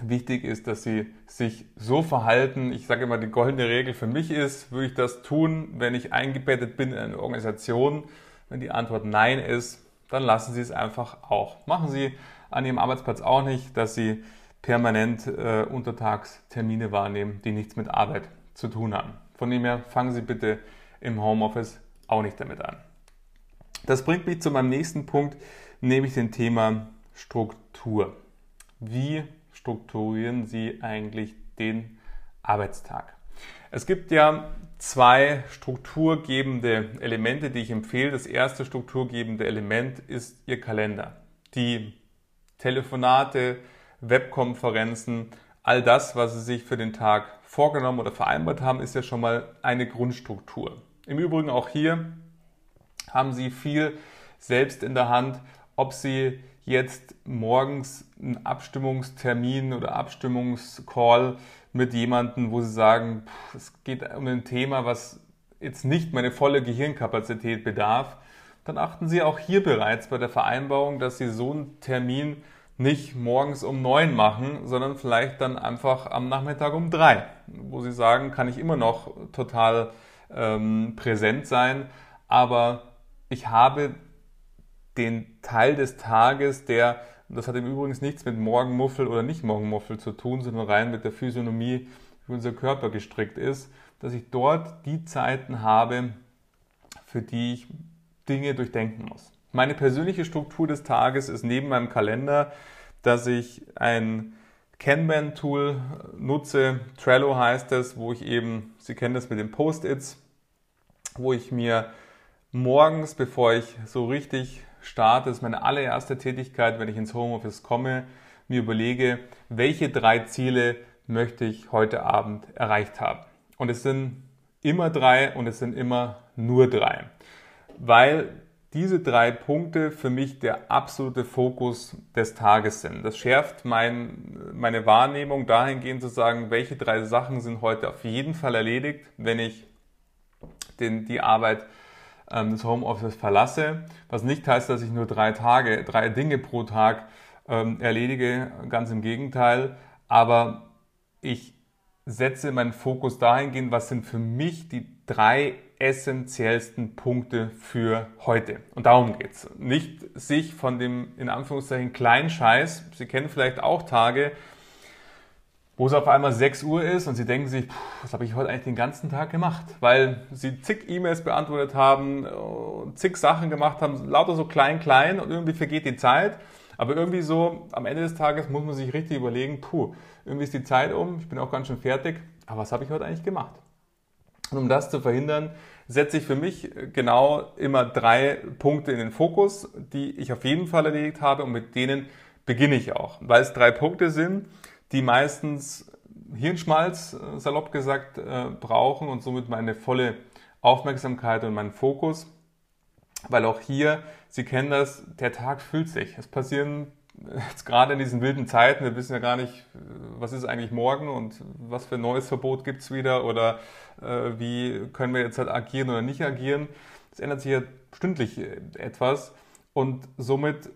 wichtig ist, dass sie sich so verhalten. Ich sage immer, die goldene Regel für mich ist, würde ich das tun, wenn ich eingebettet bin in eine Organisation? Wenn die Antwort Nein ist, dann lassen Sie es einfach auch. Machen Sie an Ihrem Arbeitsplatz auch nicht, dass Sie permanent äh, untertags Termine wahrnehmen, die nichts mit Arbeit zu tun haben. Von dem her fangen Sie bitte im Homeoffice auch nicht damit an. Das bringt mich zu meinem nächsten Punkt, nämlich dem Thema Struktur. Wie strukturieren Sie eigentlich den Arbeitstag? Es gibt ja zwei strukturgebende Elemente, die ich empfehle. Das erste strukturgebende Element ist Ihr Kalender. Die Telefonate, Webkonferenzen, all das, was Sie sich für den Tag vorgenommen oder vereinbart haben, ist ja schon mal eine Grundstruktur. Im Übrigen auch hier haben Sie viel selbst in der Hand ob Sie jetzt morgens einen Abstimmungstermin oder Abstimmungscall mit jemandem, wo Sie sagen, es geht um ein Thema, was jetzt nicht meine volle Gehirnkapazität bedarf, dann achten Sie auch hier bereits bei der Vereinbarung, dass Sie so einen Termin nicht morgens um neun machen, sondern vielleicht dann einfach am Nachmittag um drei, wo Sie sagen, kann ich immer noch total ähm, präsent sein, aber ich habe den Teil des Tages, der, das hat im Übrigen nichts mit Morgenmuffel oder nicht Morgenmuffel zu tun, sondern rein mit der Physiognomie, wie unser Körper gestrickt ist, dass ich dort die Zeiten habe, für die ich Dinge durchdenken muss. Meine persönliche Struktur des Tages ist neben meinem Kalender, dass ich ein Kanban-Tool nutze. Trello heißt es, wo ich eben, Sie kennen das mit den Post-its, wo ich mir morgens, bevor ich so richtig starte, ist meine allererste Tätigkeit, wenn ich ins Homeoffice komme, mir überlege, welche drei Ziele möchte ich heute Abend erreicht haben. Und es sind immer drei und es sind immer nur drei. Weil diese drei Punkte für mich der absolute Fokus des Tages sind. Das schärft mein, meine Wahrnehmung dahingehend zu sagen, welche drei Sachen sind heute auf jeden Fall erledigt, wenn ich den, die Arbeit ähm, das Homeoffice verlasse, was nicht heißt, dass ich nur drei Tage, drei Dinge pro Tag ähm, erledige, ganz im Gegenteil, aber ich setze meinen Fokus dahingehend, was sind für mich die drei essentiellsten Punkte für heute. Und darum geht es. Nicht sich von dem in Anführungszeichen kleinen Scheiß, Sie kennen vielleicht auch Tage, wo es auf einmal 6 Uhr ist und sie denken sich, was habe ich heute eigentlich den ganzen Tag gemacht? Weil sie zig E-Mails beantwortet haben, äh, zig Sachen gemacht haben, lauter so klein, klein und irgendwie vergeht die Zeit. Aber irgendwie so am Ende des Tages muss man sich richtig überlegen, puh, irgendwie ist die Zeit um, ich bin auch ganz schön fertig, aber was habe ich heute eigentlich gemacht? Und um das zu verhindern, setze ich für mich genau immer drei Punkte in den Fokus, die ich auf jeden Fall erledigt habe und mit denen beginne ich auch. Weil es drei Punkte sind, die meistens Hirnschmalz, äh, salopp gesagt, äh, brauchen und somit meine volle Aufmerksamkeit und meinen Fokus. Weil auch hier, Sie kennen das, der Tag fühlt sich. Es passieren jetzt gerade in diesen wilden Zeiten, wir wissen ja gar nicht, was ist eigentlich morgen und was für ein neues Verbot gibt es wieder oder äh, wie können wir jetzt halt agieren oder nicht agieren. Es ändert sich ja stündlich etwas und somit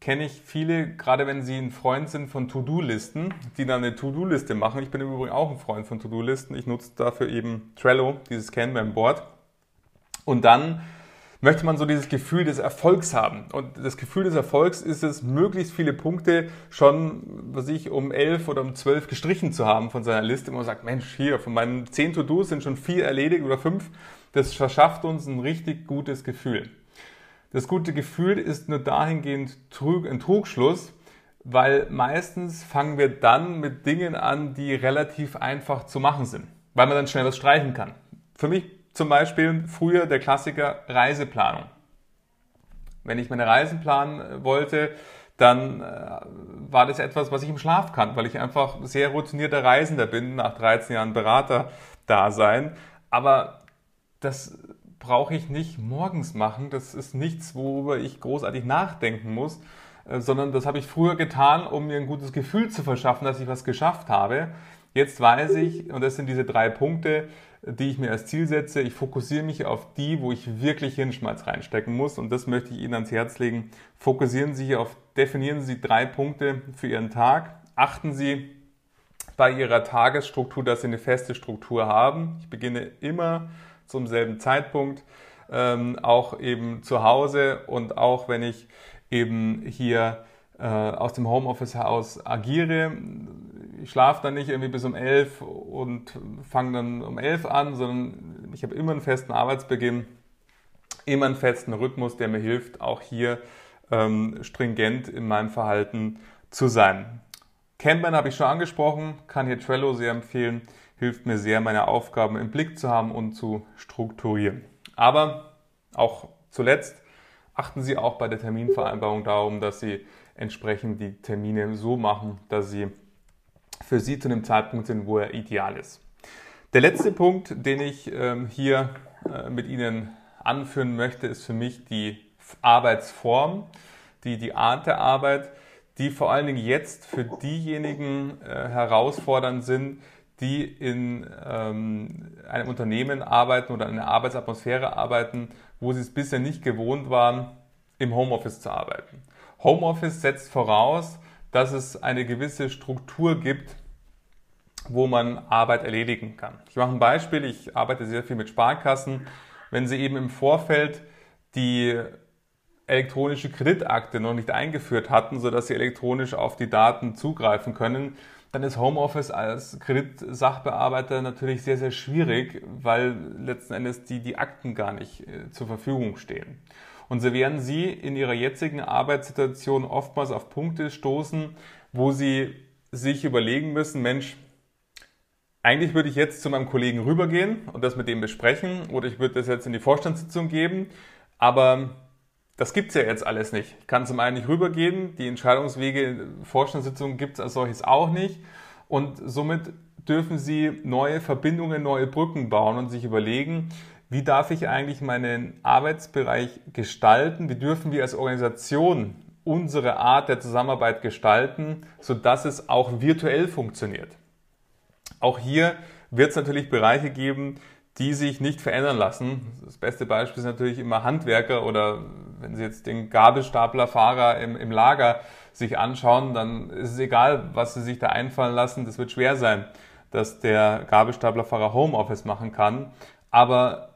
kenne ich viele, gerade wenn sie ein Freund sind von To-Do-Listen, die dann eine To-Do-Liste machen. Ich bin im Übrigen auch ein Freund von To-Do-Listen. Ich nutze dafür eben Trello, dieses Kanban-Board. Und dann möchte man so dieses Gefühl des Erfolgs haben. Und das Gefühl des Erfolgs ist es, möglichst viele Punkte schon, was ich, um elf oder um zwölf gestrichen zu haben von seiner Liste. Und man sagt, Mensch, hier, von meinen zehn To-Dos sind schon vier erledigt oder fünf. Das verschafft uns ein richtig gutes Gefühl. Das gute Gefühl ist nur dahingehend ein Trugschluss, weil meistens fangen wir dann mit Dingen an, die relativ einfach zu machen sind, weil man dann schnell was streichen kann. Für mich zum Beispiel früher der Klassiker Reiseplanung. Wenn ich meine Reisen planen äh, wollte, dann äh, war das etwas, was ich im Schlaf kann, weil ich einfach sehr routinierter Reisender bin, nach 13 Jahren Berater-Dasein. Aber das brauche ich nicht morgens machen. Das ist nichts, worüber ich großartig nachdenken muss, äh, sondern das habe ich früher getan, um mir ein gutes Gefühl zu verschaffen, dass ich was geschafft habe. Jetzt weiß ich, und das sind diese drei Punkte, die ich mir als Ziel setze. Ich fokussiere mich auf die, wo ich wirklich Hirnschmalz reinstecken muss. Und das möchte ich Ihnen ans Herz legen. Fokussieren Sie auf, definieren Sie drei Punkte für Ihren Tag. Achten Sie bei Ihrer Tagesstruktur, dass Sie eine feste Struktur haben. Ich beginne immer zum selben Zeitpunkt, ähm, auch eben zu Hause und auch wenn ich eben hier äh, aus dem Homeoffice heraus agiere. Ich schlafe dann nicht irgendwie bis um elf und fange dann um elf an, sondern ich habe immer einen festen Arbeitsbeginn, immer einen festen Rhythmus, der mir hilft, auch hier ähm, stringent in meinem Verhalten zu sein. Kanban habe ich schon angesprochen, kann hier Trello sehr empfehlen hilft mir sehr, meine Aufgaben im Blick zu haben und zu strukturieren. Aber auch zuletzt achten Sie auch bei der Terminvereinbarung darum, dass Sie entsprechend die Termine so machen, dass sie für Sie zu einem Zeitpunkt sind, wo er ideal ist. Der letzte Punkt, den ich ähm, hier äh, mit Ihnen anführen möchte, ist für mich die Arbeitsform, die, die Art der Arbeit, die vor allen Dingen jetzt für diejenigen äh, herausfordernd sind, die in ähm, einem Unternehmen arbeiten oder in einer Arbeitsatmosphäre arbeiten, wo sie es bisher nicht gewohnt waren, im Homeoffice zu arbeiten. Homeoffice setzt voraus, dass es eine gewisse Struktur gibt, wo man Arbeit erledigen kann. Ich mache ein Beispiel, ich arbeite sehr viel mit Sparkassen. Wenn Sie eben im Vorfeld die elektronische Kreditakte noch nicht eingeführt hatten, sodass Sie elektronisch auf die Daten zugreifen können, dann ist Homeoffice als Kreditsachbearbeiter natürlich sehr, sehr schwierig, weil letzten Endes die, die Akten gar nicht äh, zur Verfügung stehen. Und so werden Sie in Ihrer jetzigen Arbeitssituation oftmals auf Punkte stoßen, wo Sie sich überlegen müssen, Mensch, eigentlich würde ich jetzt zu meinem Kollegen rübergehen und das mit dem besprechen oder ich würde das jetzt in die Vorstandssitzung geben, aber das gibt's ja jetzt alles nicht. Ich kann zum einen nicht rübergehen, die Entscheidungswege, Vorstandssitzungen gibt's als solches auch nicht. Und somit dürfen Sie neue Verbindungen, neue Brücken bauen und sich überlegen, wie darf ich eigentlich meinen Arbeitsbereich gestalten? Wie dürfen wir als Organisation unsere Art der Zusammenarbeit gestalten, sodass es auch virtuell funktioniert? Auch hier wird es natürlich Bereiche geben, die sich nicht verändern lassen. Das beste Beispiel ist natürlich immer Handwerker oder wenn Sie jetzt den Gabelstaplerfahrer im, im Lager sich anschauen, dann ist es egal, was Sie sich da einfallen lassen. Das wird schwer sein, dass der Gabelstaplerfahrer Homeoffice machen kann. Aber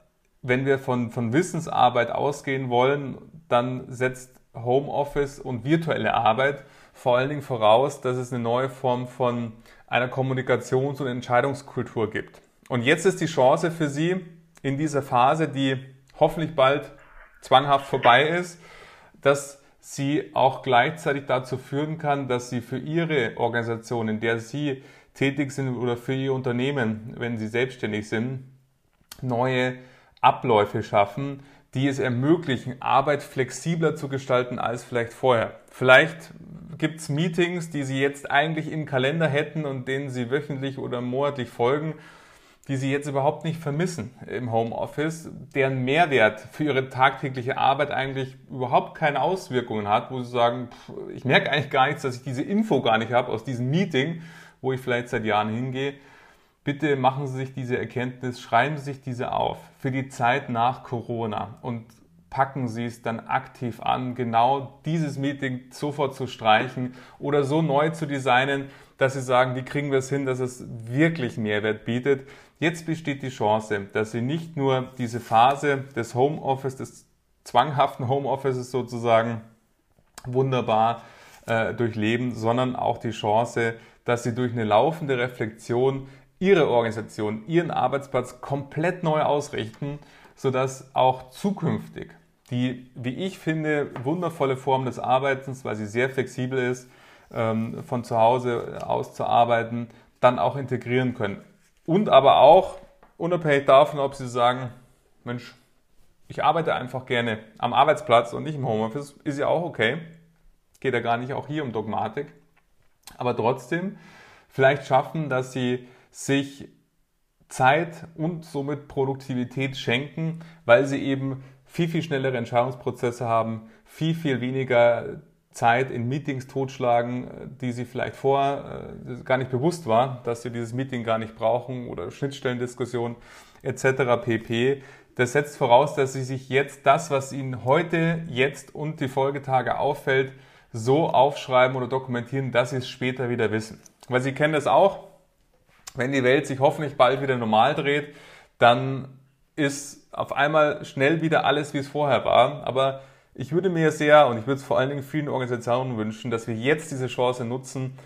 wenn wir von, von Wissensarbeit ausgehen wollen, dann setzt Homeoffice und virtuelle Arbeit vor allen Dingen voraus, dass es eine neue Form von einer Kommunikations- und Entscheidungskultur gibt. Und jetzt ist die Chance für Sie in dieser Phase, die hoffentlich bald zwanghaft vorbei ist, dass sie auch gleichzeitig dazu führen kann, dass sie für ihre Organisation, in der sie tätig sind oder für ihr Unternehmen, wenn sie selbstständig sind, neue Abläufe schaffen, die es ermöglichen, Arbeit flexibler zu gestalten als vielleicht vorher. Vielleicht gibt es Meetings, die Sie jetzt eigentlich im Kalender hätten und denen Sie wöchentlich oder monatlich folgen, die Sie jetzt überhaupt nicht vermissen im Homeoffice, deren Mehrwert für Ihre tagtägliche Arbeit eigentlich überhaupt keine Auswirkungen hat, wo Sie sagen, pff, ich merke eigentlich gar nichts, dass ich diese Info gar nicht habe aus diesem Meeting, wo ich vielleicht seit Jahren hingehe. Bitte machen Sie sich diese Erkenntnis, schreiben Sie sich diese auf für die Zeit nach Corona und packen Sie es dann aktiv an, genau dieses Meeting sofort zu streichen oder so neu zu designen, dass Sie sagen, wie kriegen wir es hin, dass es wirklich Mehrwert bietet. Jetzt besteht die Chance, dass Sie nicht nur diese Phase des Homeoffice, des zwanghaften Homeoffices sozusagen wunderbar äh, durchleben, sondern auch die Chance, dass Sie durch eine laufende Reflexion Ihre Organisation, Ihren Arbeitsplatz komplett neu ausrichten, sodass auch zukünftig die, wie ich finde, wundervolle Form des Arbeitens, weil sie sehr flexibel ist, ähm, von zu Hause aus zu arbeiten, dann auch integrieren können. Und aber auch, unabhängig davon, ob Sie sagen, Mensch, ich arbeite einfach gerne am Arbeitsplatz und nicht im Homeoffice, ist ja auch okay. Geht ja gar nicht auch hier um Dogmatik. Aber trotzdem vielleicht schaffen, dass Sie sich Zeit und somit Produktivität schenken, weil sie eben viel, viel schnellere Entscheidungsprozesse haben, viel, viel weniger Zeit in Meetings totschlagen, die sie vielleicht vorher äh, gar nicht bewusst war, dass sie dieses Meeting gar nicht brauchen oder Schnittstellendiskussion etc. pp. Das setzt voraus, dass sie sich jetzt das, was ihnen heute, jetzt und die Folgetage auffällt, so aufschreiben oder dokumentieren, dass sie es später wieder wissen. Weil sie kennen das auch, wenn die Welt sich hoffentlich bald wieder normal dreht, dann ist auf einmal schnell wieder alles, wie es vorher war. Aber ich würde mir sehr und ich würde es vor allen Dingen vielen Organisationen wünschen, dass wir jetzt diese Chance nutzen,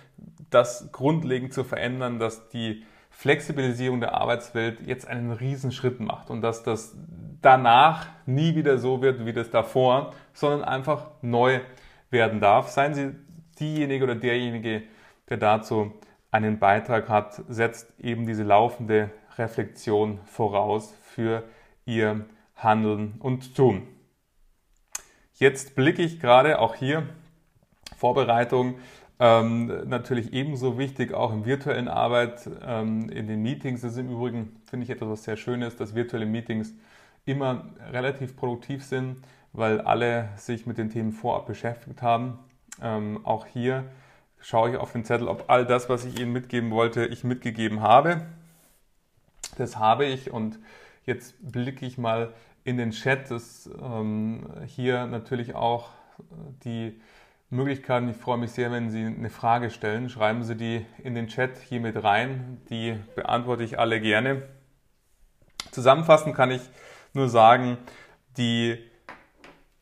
das grundlegend zu verändern, dass die Flexibilisierung der Arbeitswelt jetzt einen Riesenschritt macht und dass das danach nie wieder so wird wie das davor, sondern einfach neu werden darf. Seien Sie diejenige oder derjenige, der dazu einen Beitrag hat, setzt eben diese laufende Reflexion voraus für Ihr Handeln und Tun. Jetzt blicke ich gerade auch hier Vorbereitung ähm, natürlich ebenso wichtig, auch in virtuellen Arbeit, ähm, in den Meetings. Das ist im Übrigen, finde ich, etwas, was sehr schön ist, dass virtuelle Meetings immer relativ produktiv sind, weil alle sich mit den Themen vorab beschäftigt haben. Ähm, auch hier schaue ich auf den Zettel, ob all das, was ich Ihnen mitgeben wollte, ich mitgegeben habe. Das habe ich und jetzt blicke ich mal in den Chat. Das ähm, hier natürlich auch die Möglichkeiten. Ich freue mich sehr, wenn Sie eine Frage stellen. Schreiben Sie die in den Chat hier mit rein. Die beantworte ich alle gerne. Zusammenfassend kann ich nur sagen, die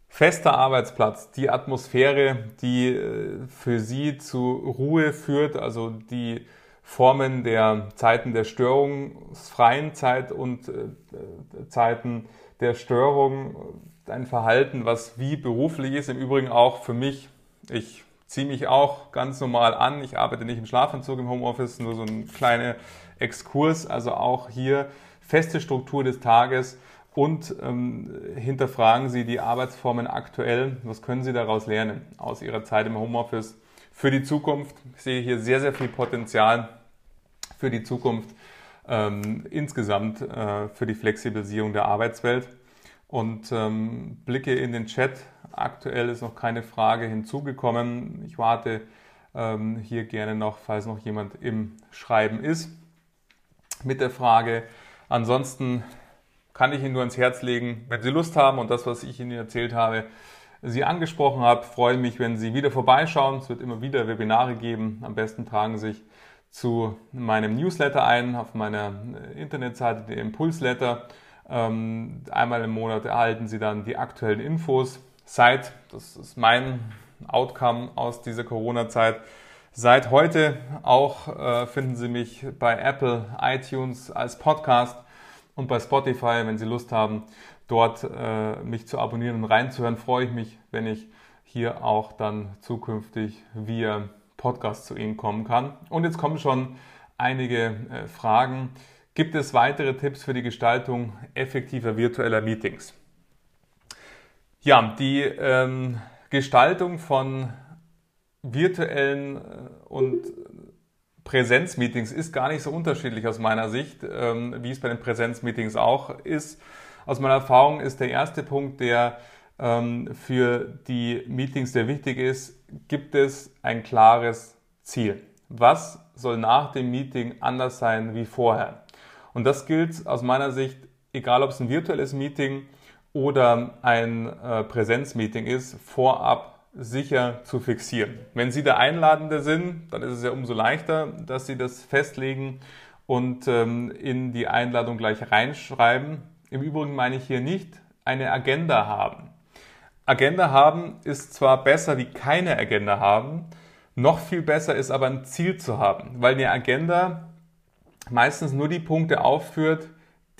fester Arbeitsplatz, die Atmosphäre, die äh, für Sie zu Ruhe führt, also die Formen der Zeiten der störungsfreien Zeit und äh, Zeiten der Störung, ein Verhalten, was wie beruflich ist, im Übrigen auch für mich. Ich ziehe mich auch ganz normal an. Ich arbeite nicht im Schlafanzug im Homeoffice, nur so ein kleiner Exkurs. Also auch hier feste Struktur des Tages, und ähm, hinterfragen Sie die Arbeitsformen aktuell. Was können Sie daraus lernen aus Ihrer Zeit im Homeoffice für die Zukunft? Ich sehe hier sehr, sehr viel Potenzial für die Zukunft ähm, insgesamt äh, für die Flexibilisierung der Arbeitswelt. Und ähm, blicke in den Chat. Aktuell ist noch keine Frage hinzugekommen. Ich warte ähm, hier gerne noch, falls noch jemand im Schreiben ist, mit der Frage. Ansonsten kann ich Ihnen nur ans Herz legen, wenn Sie Lust haben und das, was ich Ihnen erzählt habe, Sie angesprochen habe, freue mich, wenn Sie wieder vorbeischauen. Es wird immer wieder Webinare geben. Am besten tragen Sie sich zu meinem Newsletter ein auf meiner Internetseite, der Impulsletter. Ähm, einmal im Monat erhalten Sie dann die aktuellen Infos. Seit, das ist mein Outcome aus dieser Corona-Zeit, seit heute auch äh, finden Sie mich bei Apple, iTunes als Podcast und bei Spotify, wenn Sie Lust haben, dort äh, mich zu abonnieren und reinzuhören, freue ich mich, wenn ich hier auch dann zukünftig via Podcast zu Ihnen kommen kann. Und jetzt kommen schon einige äh, Fragen. gibt es weitere Tipps für die Gestaltung effektiver virtueller Meetings. Ja, die ähm, Gestaltung von virtuellen äh, und Präsenzmeetings ist gar nicht so unterschiedlich aus meiner Sicht, ähm, wie es bei den Präsenzmeetings auch ist. Aus meiner Erfahrung ist der erste Punkt, der ähm, für die Meetings sehr wichtig ist, gibt es ein klares Ziel. Was soll nach dem Meeting anders sein wie vorher? Und das gilt aus meiner Sicht, egal ob es ein virtuelles Meeting oder ein äh, Präsenzmeeting ist, vorab sicher zu fixieren. Wenn Sie der Einladende sind, dann ist es ja umso leichter, dass Sie das festlegen und ähm, in die Einladung gleich reinschreiben. Im Übrigen meine ich hier nicht eine Agenda haben. Agenda haben ist zwar besser wie keine Agenda haben, noch viel besser ist aber ein Ziel zu haben, weil eine Agenda meistens nur die Punkte aufführt,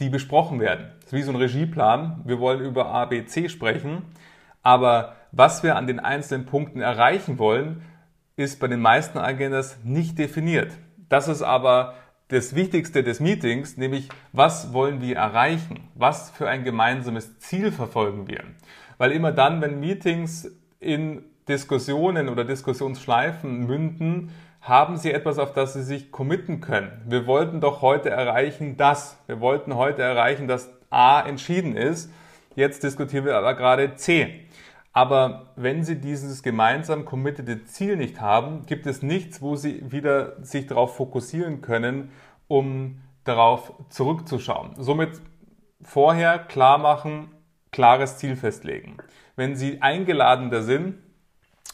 die besprochen werden. Das ist wie so ein Regieplan. Wir wollen über A, B, C sprechen, aber was wir an den einzelnen Punkten erreichen wollen, ist bei den meisten Agendas nicht definiert. Das ist aber das Wichtigste des Meetings, nämlich was wollen wir erreichen? Was für ein gemeinsames Ziel verfolgen wir? Weil immer dann, wenn Meetings in Diskussionen oder Diskussionsschleifen münden, haben Sie etwas, auf das Sie sich committen können. Wir wollten doch heute erreichen das. Wir wollten heute erreichen, dass A entschieden ist. Jetzt diskutieren wir aber gerade C. Aber wenn Sie dieses gemeinsam committede Ziel nicht haben, gibt es nichts, wo Sie wieder sich darauf fokussieren können, um darauf zurückzuschauen. Somit vorher klar machen, klares Ziel festlegen. Wenn Sie eingeladener sind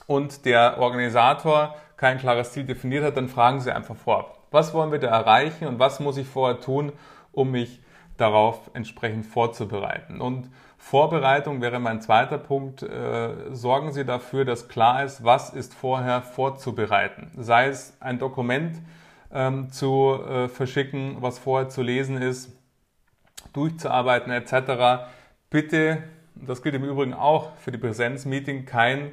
und der Organisator kein klares Ziel definiert hat, dann fragen Sie einfach vorab. Was wollen wir da erreichen und was muss ich vorher tun, um mich darauf entsprechend vorzubereiten? Und Vorbereitung wäre mein zweiter Punkt. Äh, sorgen Sie dafür, dass klar ist, was ist vorher vorzubereiten. Sei es ein Dokument ähm, zu äh, verschicken, was vorher zu lesen ist, durchzuarbeiten etc. Bitte, das gilt im Übrigen auch für die Präsenzmeeting, kein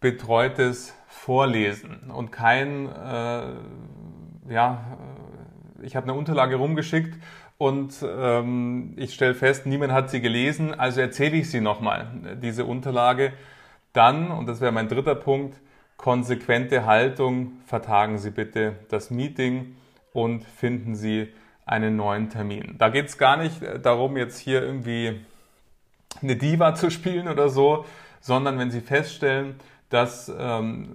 betreutes Vorlesen und kein, äh, ja, äh, ich habe eine Unterlage rumgeschickt und ähm, ich stelle fest, niemand hat sie gelesen, also erzähle ich sie nochmal, diese Unterlage. Dann, und das wäre mein dritter Punkt, konsequente Haltung, vertagen Sie bitte das Meeting und finden Sie einen neuen Termin. Da geht es gar nicht darum, jetzt hier irgendwie eine Diva zu spielen oder so, sondern wenn Sie feststellen, dass ähm,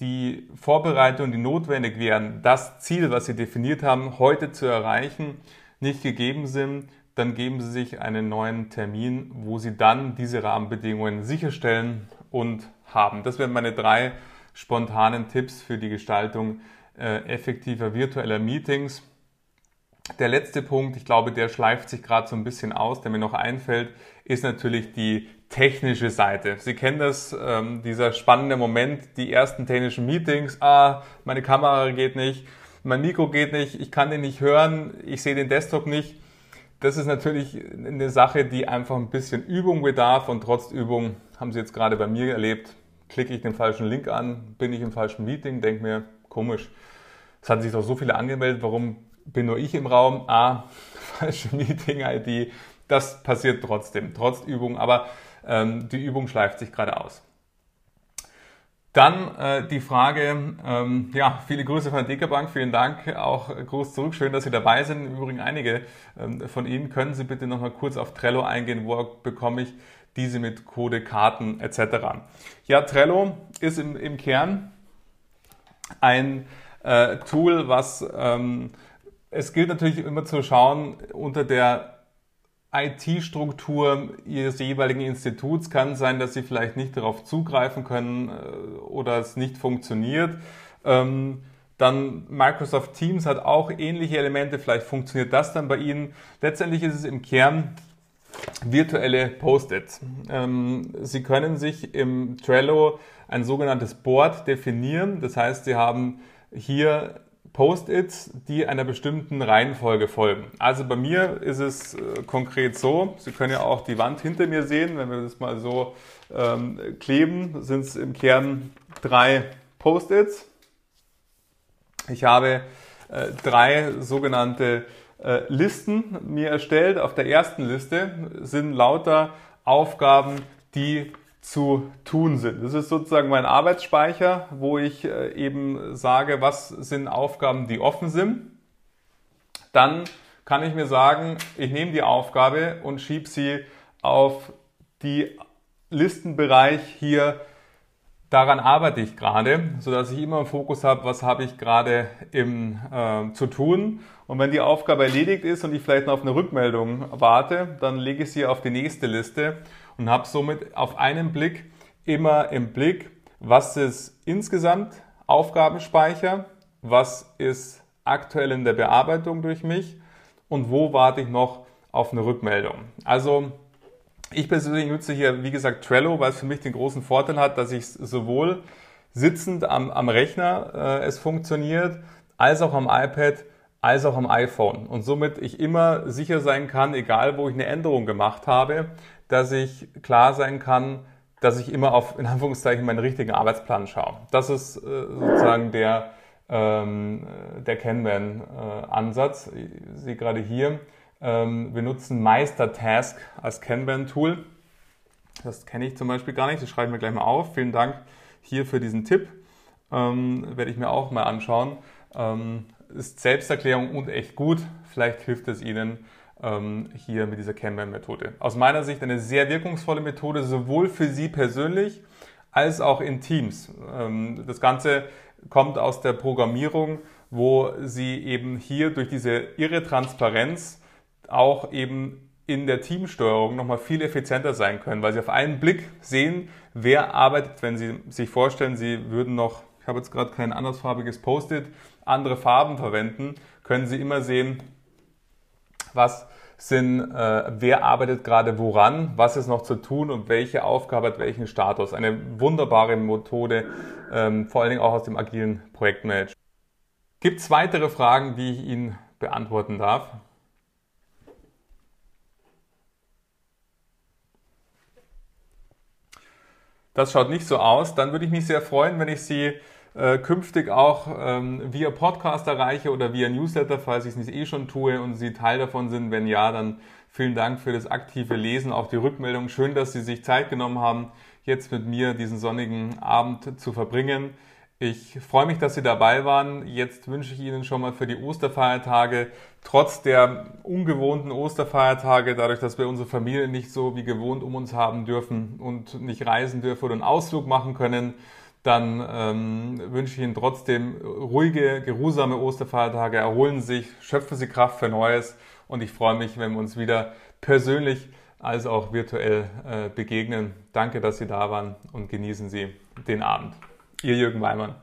die Vorbereitungen, die notwendig wären, das Ziel, was Sie definiert haben, heute zu erreichen, nicht gegeben sind, dann geben Sie sich einen neuen Termin, wo Sie dann diese Rahmenbedingungen sicherstellen und haben. Das wären meine drei spontanen Tipps für die Gestaltung äh, effektiver virtueller Meetings. Der letzte Punkt, ich glaube, der schleift sich gerade so ein bisschen aus, der mir noch einfällt, ist natürlich die technische Seite. Sie kennen das, ähm, dieser spannende Moment, die ersten technischen Meetings. Ah, meine Kamera geht nicht, mein Mikro geht nicht, ich kann den nicht hören, ich sehe den Desktop nicht. Das ist natürlich eine Sache, die einfach ein bisschen Übung bedarf und trotz Übung haben Sie jetzt gerade bei mir erlebt, klicke ich den falschen Link an, bin ich im falschen Meeting, denke mir, komisch, es hatten sich doch so viele angemeldet, warum bin nur ich im Raum? Ah, falsche Meeting-ID. Das passiert trotzdem, trotz Übung, aber ähm, die Übung schleift sich gerade aus. Dann äh, die Frage, ähm, ja, viele Grüße von der Deka Bank, vielen Dank, auch groß zurück, schön, dass Sie dabei sind. Im Übrigen einige ähm, von Ihnen, können Sie bitte nochmal kurz auf Trello eingehen, wo bekomme ich diese mit Code, Karten etc. Ja, Trello ist im, im Kern ein äh, Tool, was ähm, es gilt natürlich immer zu schauen, unter der IT-Struktur Ihres jeweiligen Instituts kann sein, dass Sie vielleicht nicht darauf zugreifen können äh, oder es nicht funktioniert. Ähm, dann Microsoft Teams hat auch ähnliche Elemente, vielleicht funktioniert das dann bei Ihnen. Letztendlich ist es im Kern virtuelle Post-its. Ähm, Sie können sich im Trello ein sogenanntes Board definieren. Das heißt, Sie haben hier Post-its, die einer bestimmten Reihenfolge folgen. Also bei mir ist es äh, konkret so, Sie können ja auch die Wand hinter mir sehen, wenn wir das mal so ähm, kleben, sind es im Kern drei Post-its. Ich habe äh, drei sogenannte äh, Listen mir erstellt. Auf der ersten Liste sind lauter Aufgaben, die zu tun sind. Das ist sozusagen mein Arbeitsspeicher, wo ich äh, eben sage, was sind Aufgaben, die offen sind. Dann kann ich mir sagen, ich nehme die Aufgabe und schiebe sie auf die Listenbereich hier. Daran arbeite ich gerade, sodass ich immer im Fokus habe, was habe ich gerade im, äh, zu tun. Und wenn die Aufgabe erledigt ist und ich vielleicht noch auf eine Rückmeldung warte, dann lege ich sie auf die nächste Liste und habe somit auf einen Blick immer im Blick, was ist insgesamt Aufgabenspeicher, was ist aktuell in der Bearbeitung durch mich und wo warte ich noch auf eine Rückmeldung. Also ich persönlich nutze hier, wie gesagt, Trello, weil es für mich den großen Vorteil hat, dass ich sowohl sitzend am, am Rechner äh, es funktioniert, als auch am iPad, als auch am iPhone. Und somit ich immer sicher sein kann, egal wo ich eine Änderung gemacht habe, dass ich klar sein kann, dass ich immer auf, in Anführungszeichen, meinen richtigen Arbeitsplan schaue. Das ist äh, sozusagen der, ähm, der Kanban-Ansatz. ich sehe gerade hier, ähm, wir nutzen Meister-Task als Kanban-Tool. Das kenne ich zum Beispiel gar nicht, das schreibe ich mir gleich mal auf. Vielen Dank hier für diesen Tipp. Ähm, werde ich mir auch mal anschauen. Ähm, ist Selbsterklärung und echt gut. Vielleicht hilft es Ihnen hier mit dieser Kanban-Methode. Aus meiner Sicht eine sehr wirkungsvolle Methode, sowohl für Sie persönlich als auch in Teams. Ähm, das Ganze kommt aus der Programmierung, wo Sie eben hier durch diese irre Transparenz auch eben in der Teamsteuerung nochmal viel effizienter sein können, weil Sie auf einen Blick sehen, wer arbeitet, wenn Sie sich vorstellen, Sie würden noch, ich habe jetzt gerade kein andersfarbiges Post-it, andere Farben verwenden, können Sie immer sehen, was sind, äh, wer arbeitet gerade woran, was ist noch zu tun und welche Aufgabe hat welchen Status. Eine wunderbare Methode, ähm, vor allen Dingen auch aus dem agilen Projektmanagement. Gibt es weitere Fragen, die ich Ihnen beantworten darf? Das schaut nicht so aus. Dann würde ich mich sehr freuen, wenn ich Sie äh, künftig auch ähm, via Podcast erreiche oder via Newsletter, falls ich es nicht eh schon tue und Sie Teil davon sind. Wenn ja, dann vielen Dank für das aktive Lesen, auch die Rückmeldung. Schön, dass Sie sich Zeit genommen haben, jetzt mit mir diesen sonnigen Abend zu verbringen. Ich freue mich, dass Sie dabei waren. Jetzt wünsche ich Ihnen schon mal für die Osterfeiertage, trotz der ungewohnten Osterfeiertage, dadurch, dass wir unsere Familie nicht so wie gewohnt um uns haben dürfen und nicht reisen dürfen oder einen Ausflug machen können, dann ähm, wünsche ich Ihnen trotzdem ruhige, geruhsame Osterfeiertage. Erholen Sie sich, schöpfen Sie Kraft für Neues und ich freue mich, wenn wir uns wieder persönlich als auch virtuell äh, begegnen. Danke, dass Sie da waren und genießen Sie den Abend. Ihr Jürgen Weimann.